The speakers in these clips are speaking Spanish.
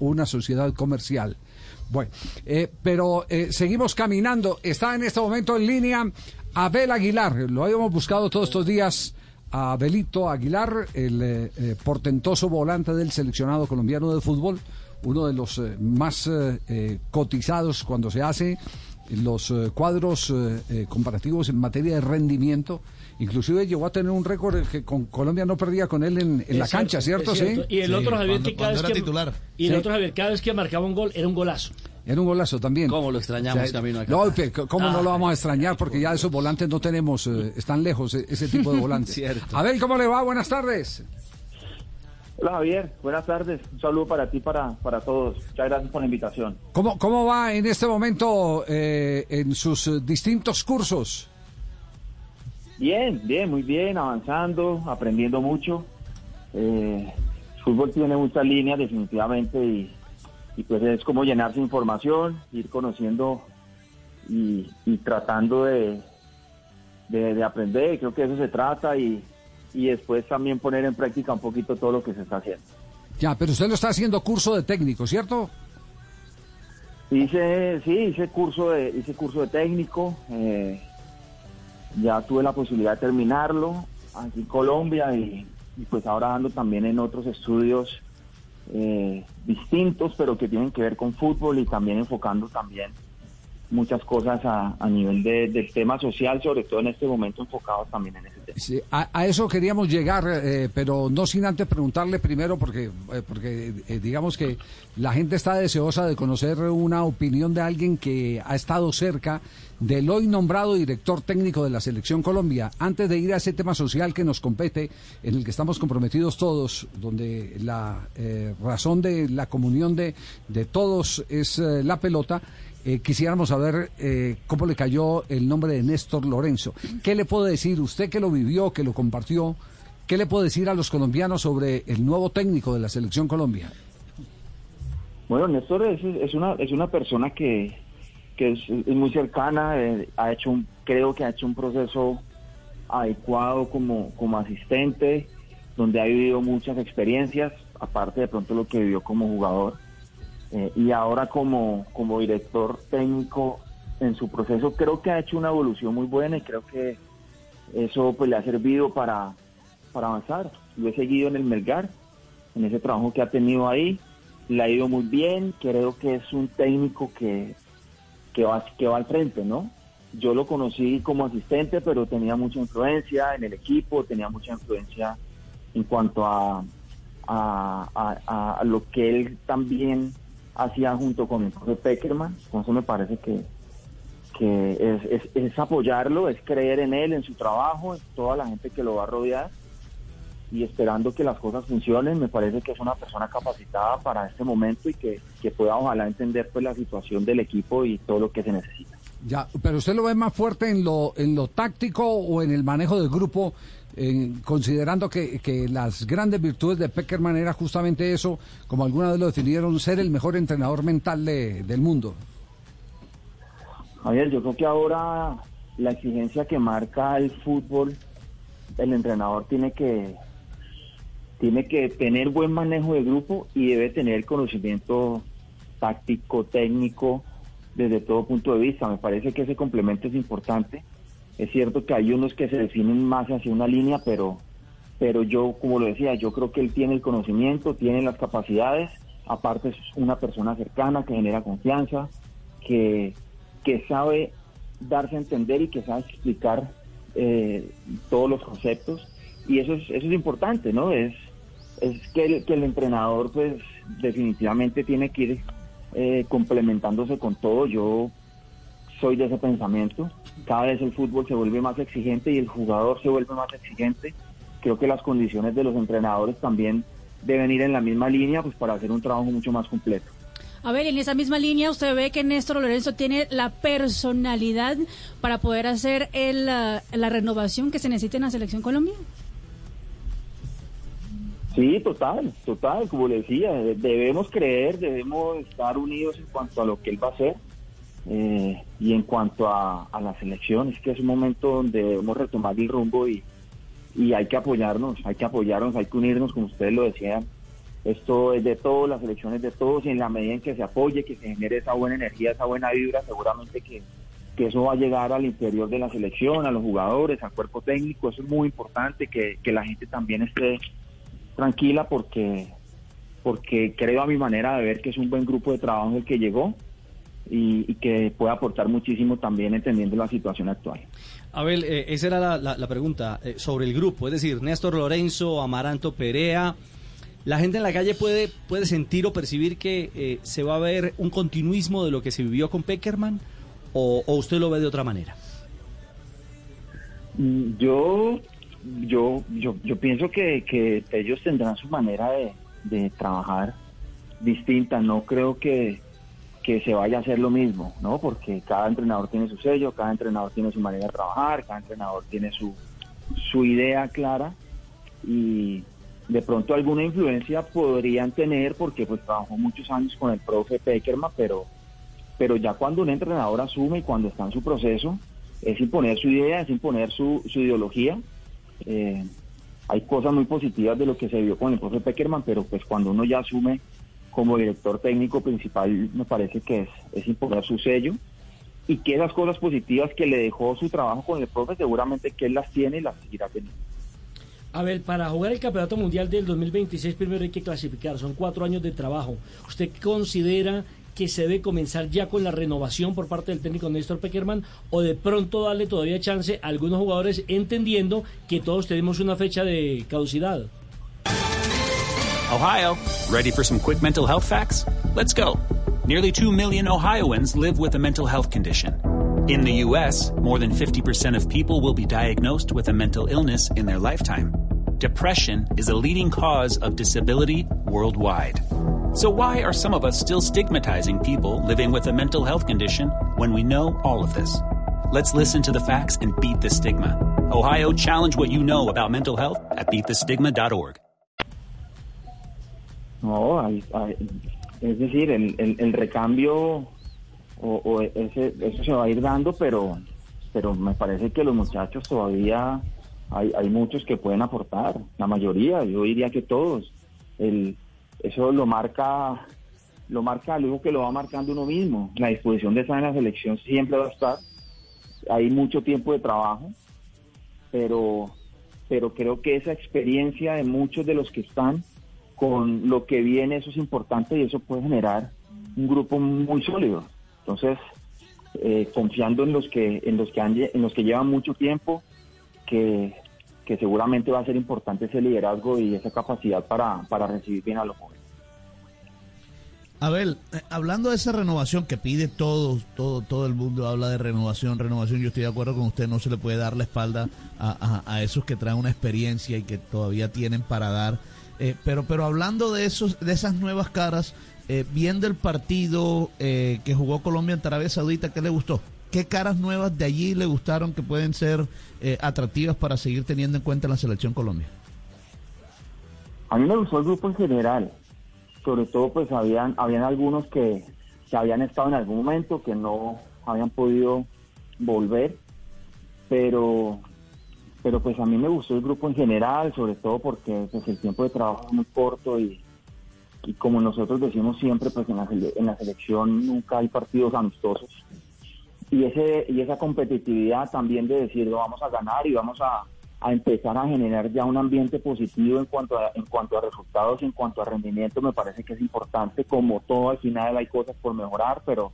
una sociedad comercial. Bueno, eh, pero eh, seguimos caminando. Está en este momento en línea Abel Aguilar. Lo habíamos buscado todos estos días. A Abelito Aguilar, el eh, portentoso volante del seleccionado colombiano de fútbol, uno de los más cotizados cuando se hace los cuadros comparativos en materia de rendimiento Inclusive llegó a tener un récord que con Colombia no perdía con él en, la cancha, ¿cierto? ¿Sí? Y el otro Javier que cada vez que titular. y el otro Javier cada vez que marcaba un gol era un golazo. Era un golazo también. ¿Cómo lo extrañamos camino acá? No, ¿cómo no lo vamos a extrañar? Porque ya esos volantes no tenemos, eh, están lejos ese tipo de volantes. Cierto. A ver, ¿cómo le va? Buenas tardes. Hola Javier, buenas tardes. Un saludo para ti, para, para todos. Muchas gracias por la invitación. ¿Cómo, cómo va en este momento eh, en sus distintos cursos? Bien, bien, muy bien, avanzando, aprendiendo mucho. Eh, fútbol tiene muchas líneas definitivamente y, pues es como llenarse información, ir conociendo y, tratando de, de, aprender, creo que eso se trata y, y después también poner en práctica un poquito todo lo que se está haciendo. Ya, pero usted lo está haciendo curso de técnico, ¿cierto? Hice, sí, hice curso de, hice curso de técnico. Eh, ya tuve la posibilidad de terminarlo aquí en Colombia y, pues ahora ando también en otros estudios eh, distintos, pero que tienen que ver con fútbol y también enfocando también muchas cosas a, nivel de, del tema social, sobre todo en este momento enfocados también en ese tema. A, eso queríamos llegar, eh, pero no sin antes preguntarle primero, porque, eh, porque digamos que la gente está deseosa de conocer una opinión de alguien que ha estado cerca del hoy nombrado director técnico de la Selección Colombia. Antes de ir a ese tema social que nos compete, en el que estamos comprometidos todos, donde la eh, razón de la comunión de, de todos es eh, la pelota, eh, quisiéramos saber cómo le cayó el nombre de Néstor Lorenzo. ¿Qué le puede decir usted que lo vivió, que lo compartió? ¿Qué le puede decir a los colombianos sobre el nuevo técnico de la Selección Colombia? Bueno, Néstor es, una, es una persona que, que es, muy cercana, eh, ha hecho un, creo que ha hecho un proceso adecuado como, como asistente, donde ha vivido muchas experiencias, aparte de pronto lo que vivió como jugador, eh, y ahora como, como director técnico en su proceso, creo que ha hecho una evolución muy buena y creo que eso pues le ha servido para, para avanzar. Lo he seguido en el Melgar, en ese trabajo que ha tenido ahí, le ha ido muy bien, creo que es un técnico que que va, que va al frente, ¿no? Yo lo conocí como asistente, pero tenía mucha influencia en el equipo, tenía mucha influencia en cuanto a, a, lo que él también hacía junto con el profe Peckerman. Entonces me parece que, que es, es, apoyarlo, es creer en él, en su trabajo, en toda la gente que lo va a rodear y esperando que las cosas funcionen. Me parece que es una persona capacitada para este momento y que, pueda ojalá entender pues la situación del equipo y todo lo que se necesita. Ya, pero usted lo ve más fuerte en lo en lo táctico o en el manejo del grupo, considerando que, que, las grandes virtudes de Peckerman era justamente eso, como alguna vez lo definieron, ser el mejor entrenador mental del mundo. Javier, yo creo que ahora la exigencia que marca el fútbol, el entrenador tiene que tiene que tener buen manejo de grupo y debe tener conocimiento táctico, técnico, desde todo punto de vista. Me parece que ese complemento es importante. Es cierto que hay unos que se definen más hacia una línea, pero, pero yo, como lo decía, yo creo que él tiene el conocimiento, tiene las capacidades, aparte es una persona cercana que genera confianza, que, que sabe darse a entender y que sabe explicar eh, todos los conceptos. Y eso es, eso es importante, ¿no? Es, es que el, que el entrenador pues definitivamente tiene que ir eh, complementándose con todo. Yo soy de ese pensamiento. Cada vez el fútbol se vuelve más exigente y el jugador se vuelve más exigente. Creo que las condiciones de los entrenadores también deben ir en la misma línea pues para hacer un trabajo mucho más completo. A ver, en esa misma línea, ¿usted ve que Néstor Lorenzo tiene la personalidad para poder hacer el, la, la renovación que se necesita en la Selección Colombia? Sí, total, total, como le decía, debemos creer, debemos estar unidos en cuanto a lo que él va a hacer eh, y en cuanto a, a la selección, es que es un momento donde debemos retomar el rumbo y, y hay que apoyarnos, hay que apoyarnos, hay que unirnos, como ustedes lo decían, esto es de todos, las elecciones de todos y en la medida en que se apoye, que se genere esa buena energía, esa buena vibra, seguramente que, que eso va a llegar al interior de la selección, a los jugadores, al cuerpo técnico, eso es muy importante, que, que la gente también esté tranquila porque, porque creo a mi manera de ver que es un buen grupo de trabajo el que llegó y, que puede aportar muchísimo también entendiendo la situación actual. Abel, eh, esa era la, pregunta eh, sobre el grupo, es decir, Néstor Lorenzo, Amaranto Perea. ¿La gente en la calle puede, puede sentir o percibir que eh, se va a ver un continuismo de lo que se vivió con Peckerman? ¿O, usted lo ve de otra manera? Mm, yo, yo, yo, yo pienso que, que ellos tendrán su manera de, de trabajar distinta. No creo que, que se vaya a hacer lo mismo, ¿no? Porque cada entrenador tiene su sello, cada entrenador tiene su manera de trabajar, cada entrenador tiene su, su idea clara y de pronto alguna influencia podrían tener porque pues trabajó muchos años con el profe Peckerman, pero, pero ya cuando un entrenador asume y cuando está en su proceso, es imponer su idea, es imponer su, su ideología. Eh, hay cosas muy positivas de lo que se vio con el profe Peckerman, pero pues cuando uno ya asume como director técnico principal me parece que es, es imponer su sello y que esas cosas positivas que le dejó su trabajo con el profe seguramente que él las tiene y las seguirá teniendo. A ver, para jugar el Campeonato Mundial del 2026 primero hay que clasificar, son cuatro años de trabajo. ¿Usted considera que se debe comenzar ya con la renovación por parte del técnico Néstor Peckerman o de pronto darle todavía chance a algunos jugadores entendiendo que todos tenemos una fecha de caducidad? Ohio, ready for some quick mental health facts? Let's go. Nearly 2 million Ohioans live with a mental health condition. In the U.S., more than 50% of people will be diagnosed with a mental illness in their lifetime. Depression is a leading cause of disability worldwide. So, why are some of us still stigmatizing people living with a mental health condition when we know all of this? Let's listen to the facts and beat the stigma. Ohio, challenge what you know about mental health at beatthestigma.org. No, es decir, el, el, recambio o, ese, eso se va a ir dando, pero, pero me parece que los muchachos todavía hay, hay muchos que pueden aportar, la mayoría, yo diría que todos. El, eso lo marca, lo marca algo que lo va marcando uno mismo. La disposición de estar en la selección siempre va a estar. Hay mucho tiempo de trabajo, pero, pero creo que esa experiencia de muchos de los que están con lo que viene, eso es importante y eso puede generar un grupo muy sólido. Entonces, eh, confiando en los que en los que han, en los que llevan mucho tiempo, que, que seguramente va a ser importante ese liderazgo y esa capacidad para, para recibir bien a los jóvenes. Abel, eh, hablando de esa renovación que pide todo, todo, todo el mundo habla de renovación, renovación, yo estoy de acuerdo con usted, no se le puede dar la espalda a, a esos que traen una experiencia y que todavía tienen para dar eh, pero, pero hablando de esos, de esas nuevas caras, eh, viendo el partido eh, que jugó Colombia en Arabia Saudita, ¿qué le gustó? ¿Qué caras nuevas de allí le gustaron que pueden ser atractivas para seguir teniendo en cuenta la selección Colombia? A mí me gustó el grupo en general. Sobre todo, pues habían, habían algunos que, que habían estado en algún momento, que no habían podido volver, pero pero pues a mí me gustó el grupo en general, sobre todo porque pues el tiempo de trabajo es muy corto y, y como nosotros decimos siempre, pues en la, en la selección nunca hay partidos amistosos. Y, ese, y esa competitividad también de decir, vamos a ganar y vamos a, a empezar a generar ya un ambiente positivo en cuanto a, en cuanto a resultados, en cuanto a rendimiento, me parece que es importante. Como todo, al final hay cosas por mejorar, pero,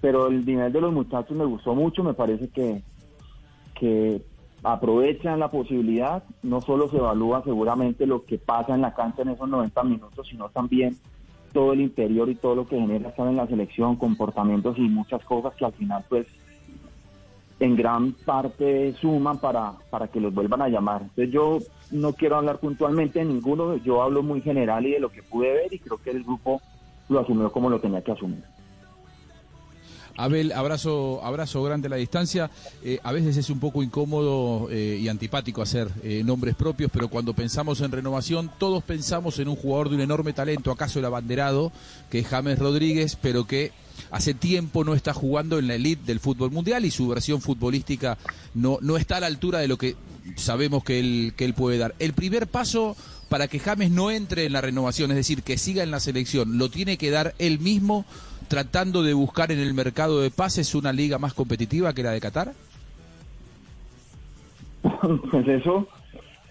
pero el nivel de los muchachos me gustó mucho, me parece que, que aprovechan la posibilidad, no solo se evalúa seguramente lo que pasa en la cancha en esos 90 minutos, sino también todo el interior y todo lo que genera estar en la selección, comportamientos y muchas cosas que al final pues en gran parte suman para, para que los vuelvan a llamar. Entonces yo no quiero hablar puntualmente de ninguno, yo hablo muy general y de lo que pude ver y creo que el grupo lo asumió como lo tenía que asumir. Abel, abrazo, abrazo grande a la distancia. Eh, a veces es un poco incómodo eh, y antipático hacer eh, nombres propios, pero cuando pensamos en renovación, todos pensamos en un jugador de un enorme talento, acaso el abanderado, que es James Rodríguez, pero que hace tiempo no está jugando en la elite del fútbol mundial y su versión futbolística no, no está a la altura de lo que sabemos que él, que él puede dar. El primer paso para que James no entre en la renovación, es decir, que siga en la selección, lo tiene que dar él mismo tratando de buscar en el mercado de pases una liga más competitiva que la de Qatar? Pues eso,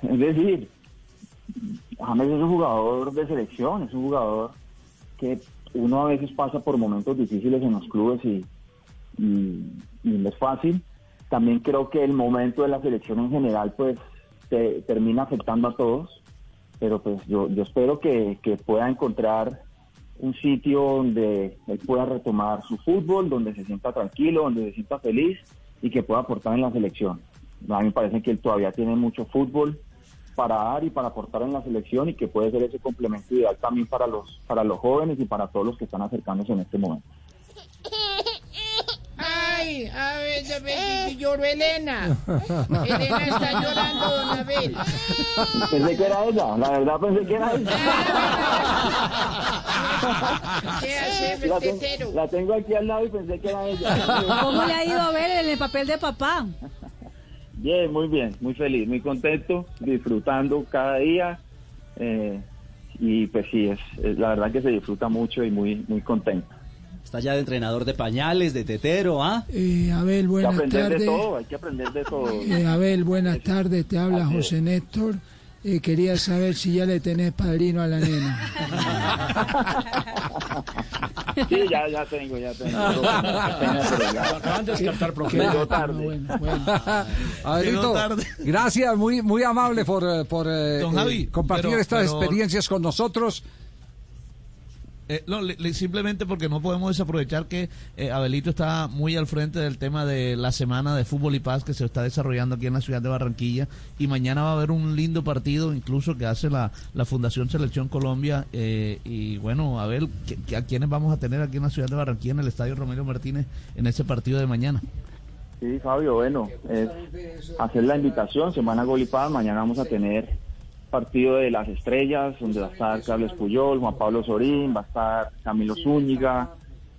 es decir, James es un jugador de selección, es un jugador que uno a veces pasa por momentos difíciles en los clubes y, y, no es fácil. También creo que el momento de la selección en general pues te, termina afectando a todos, pero pues yo, yo espero que, que pueda encontrar un sitio donde él pueda retomar su fútbol, donde se sienta tranquilo, donde se sienta feliz y que pueda aportar en la selección. A mí me parece que él todavía tiene mucho fútbol para dar y para aportar en la selección y que puede ser ese complemento ideal también para los para los jóvenes y para todos los que están acercándose en este momento. Ay, a ver, a lloró Elena. Elena está llorando, don Abel. Pensé que era ella, la verdad pensé que era ella. ¿Qué hace, La, ten- la tengo aquí al lado y pensé que era ella. ¿Cómo le ha ido a ver en el papel de papá? Bien, muy bien, muy feliz, muy contento, disfrutando cada día. eh, y pues sí, es, es- la verdad que se disfruta mucho y muy, muy contento. Está ya de entrenador de pañales, de tetero, ¿ah? Eh, Abel, Hay que buenas aprender de tardes. todo, hay que aprender de todo. Eh, Abel, buenas tardes. Te habla José Néstor. Eh, quería saber si ya le tenés padrino a la nena. Sí, ya, ya tengo, ya tengo. Ya. Acaban de descartar, profe. Ah, tarde. bueno, bueno. Tarde. gracias, muy, muy amable por, eh, por eh, Don Javi, eh, compartir pero- estas pero- experiencias con nosotros. Eh, no, le- le- simplemente porque no podemos desaprovechar que eh, Abelito está muy al frente del tema de la semana de fútbol y paz que se está desarrollando aquí en la ciudad de Barranquilla y mañana va a haber un lindo partido incluso que hace la, la Fundación Selección Colombia eh, y bueno, Abel, ¿qué- qué- ¿a quiénes vamos a tener aquí en la ciudad de Barranquilla en el Estadio Romero Martínez en ese partido de mañana? Sí, Fabio, bueno, es hacer la invitación, Semana Gol y Paz, mañana vamos a tener partido de las estrellas, donde va a estar Carlos Puyol, Juan Pablo Sorín, va a estar Camilo Zúñiga,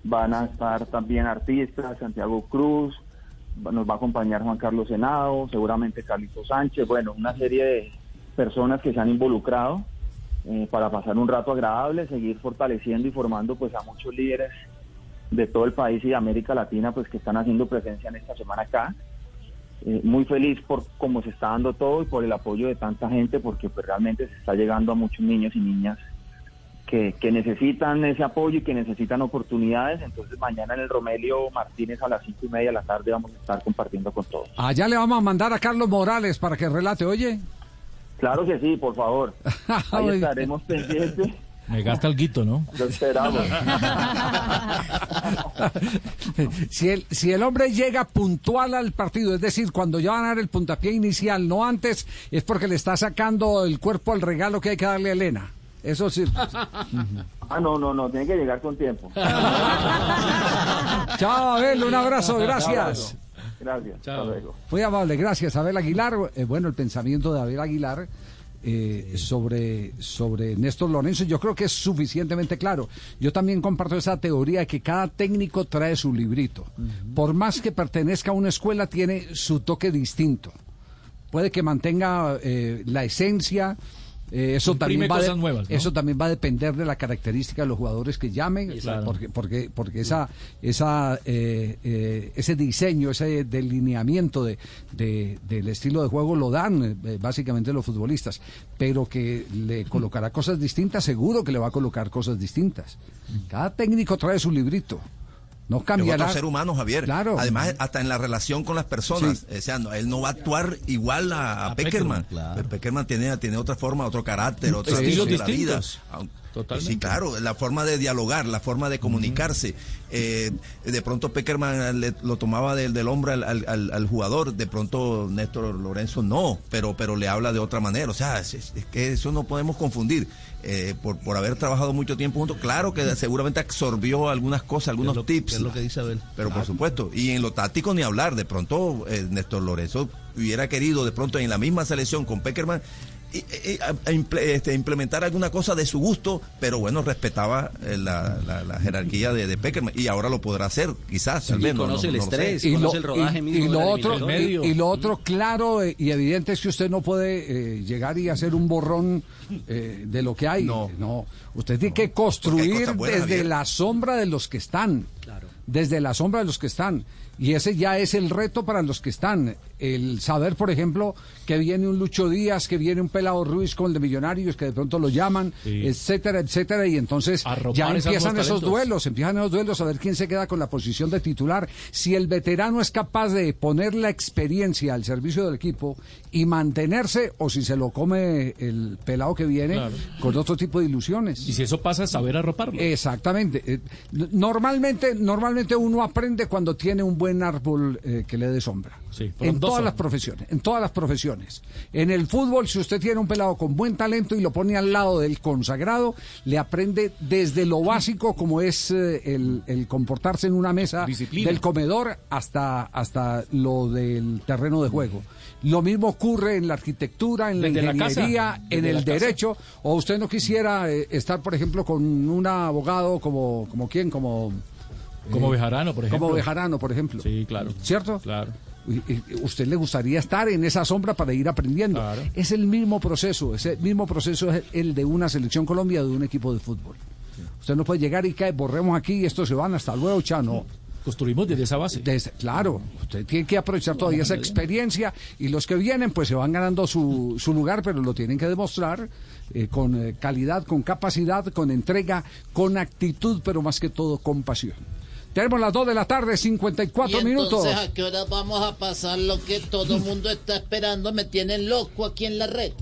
van a estar también artistas, Santiago Cruz, nos va a acompañar Juan Carlos Senado, seguramente Carlito Sánchez, bueno, una serie de personas que se han involucrado eh, para pasar un rato agradable, seguir fortaleciendo y formando pues a muchos líderes de todo el país y de América Latina pues que están haciendo presencia en esta semana acá. Eh, muy feliz por cómo se está dando todo y por el apoyo de tanta gente porque pues realmente se está llegando a muchos niños y niñas que, que necesitan ese apoyo y que necesitan oportunidades. Entonces mañana en el Romelio Martínez a las cinco y media de la tarde vamos a estar compartiendo con todos. Allá le vamos a mandar a Carlos Morales para que relate, oye. Claro que sí, por favor. Ahí estaremos pendientes. Me gasta el guito, ¿no? Lo esperamos. si, el, si el hombre llega puntual al partido, es decir, cuando ya van a dar el puntapié inicial, no antes, es porque le está sacando el cuerpo al regalo que hay que darle a Elena. Eso sí. Ah, no, no, no, tiene que llegar con tiempo. Chao, Abel, un abrazo, gracias. Gracias. Hasta luego. Muy amable, gracias, Abel Aguilar. Eh, bueno, el pensamiento de Abel Aguilar eh, sobre, sobre Néstor Lorenzo, yo creo que es suficientemente claro. Yo también comparto esa teoría de que cada técnico trae su librito. Por más que pertenezca a una escuela, tiene su toque distinto. Puede que mantenga eh, la esencia. Eh, eso también, va cosas de- nuevas, ¿no? eso también va a depender de la característica de los jugadores que llamen, Claro. porque, porque, porque esa, esa, eh, eh, ese diseño, ese delineamiento de, de- del estilo de juego lo dan eh, básicamente los futbolistas, pero que le colocará cosas distintas, seguro que le va a colocar cosas distintas. Cada técnico trae su librito. No Es cambiará. otro ser humano, Javier. Claro. Además, hasta en la relación con las personas. O sea, no, él no va a actuar igual a, a A Peckerman. Peckerman, claro. Peckerman tiene, tiene otra forma, otro carácter, otro Estilos de la vida. Sí, claro, la forma de dialogar, la forma de comunicarse. Eh, de pronto Peckerman le- lo tomaba del, del hombro al, al- jugador, de pronto Néstor Lorenzo no, pero, pero le habla de otra manera. O sea, es, es- es que eso no podemos confundir. Eh, por, por haber trabajado mucho tiempo juntos, claro que seguramente absorbió algunas cosas, algunos lo- tips. es lo que dice Abel. Pero por supuesto, y en lo táctico ni hablar, de pronto eh, Néstor Lorenzo hubiera querido de pronto en la misma selección con Peckerman y- y- a- a imple- este, implementar alguna cosa de su gusto, pero bueno, respetaba eh, la, la- la jerarquía de, de Peckerman y ahora lo podrá hacer, quizás, tal vez. no- conoce no- el no lo estrés. y lo, conoce el rodaje y- mismo y lo otro y, y lo otro claro eh, y evidente es que usted no puede eh, llegar y hacer un borrón eh, de lo que hay. No, usted tiene que construir buenas, desde Javier. la sombra de los que están. Desde la sombra de los que están. Y ese ya es el reto para los que están el saber por ejemplo que viene un Lucho Díaz que viene un Pelado Ruiz con el de Millonarios que de pronto lo llaman Sí. etcétera etcétera y entonces ya empiezan esos duelos empiezan esos duelos a ver quién se queda con la posición de titular. Si el veterano es capaz de poner la experiencia al servicio del equipo y mantenerse, o si se lo come el pelado que viene Claro. con otro tipo de ilusiones. Y si eso pasa, saber arroparlo. Exactamente. Eh, Normalmente, normalmente uno aprende cuando tiene un buen árbol eh, que le dé sombra. Sí, en todas las profesiones, en todas las profesiones. En el fútbol, si usted tiene un pelado con buen talento y lo pone al lado del consagrado, le aprende desde lo básico como es eh, el, el comportarse en una mesa Disciplina. del comedor hasta, hasta lo del terreno de juego. Lo mismo ocurre en la arquitectura, en Desde la la casa, ingeniería, en el casa. derecho, o usted no quisiera eh, estar, por ejemplo, con un abogado como, como quién, como... Como eh, Bejarano, por ejemplo. Como Bejarano, por ejemplo. Sí, claro. ¿Cierto? Claro. ¿Usted le gustaría estar en esa sombra para ir aprendiendo? Claro. Es el mismo proceso, ese mismo proceso es el de una selección Colombia, de un equipo de fútbol. Usted no puede llegar y cae, borremos aquí y estos se van hasta luego, chano. Construimos desde esa base. Desde- claro, usted tiene que aprovechar todavía esa experiencia y los que vienen pues se van ganando su, su lugar, pero lo tienen que demostrar eh, con eh, calidad, con capacidad, con entrega, con actitud, pero más que todo con pasión. Tenemos las 2 de la tarde, 54 y minutos. entonces, ¿a qué hora vamos a pasar lo que todo el mundo está esperando? Me tienen loco aquí en la red.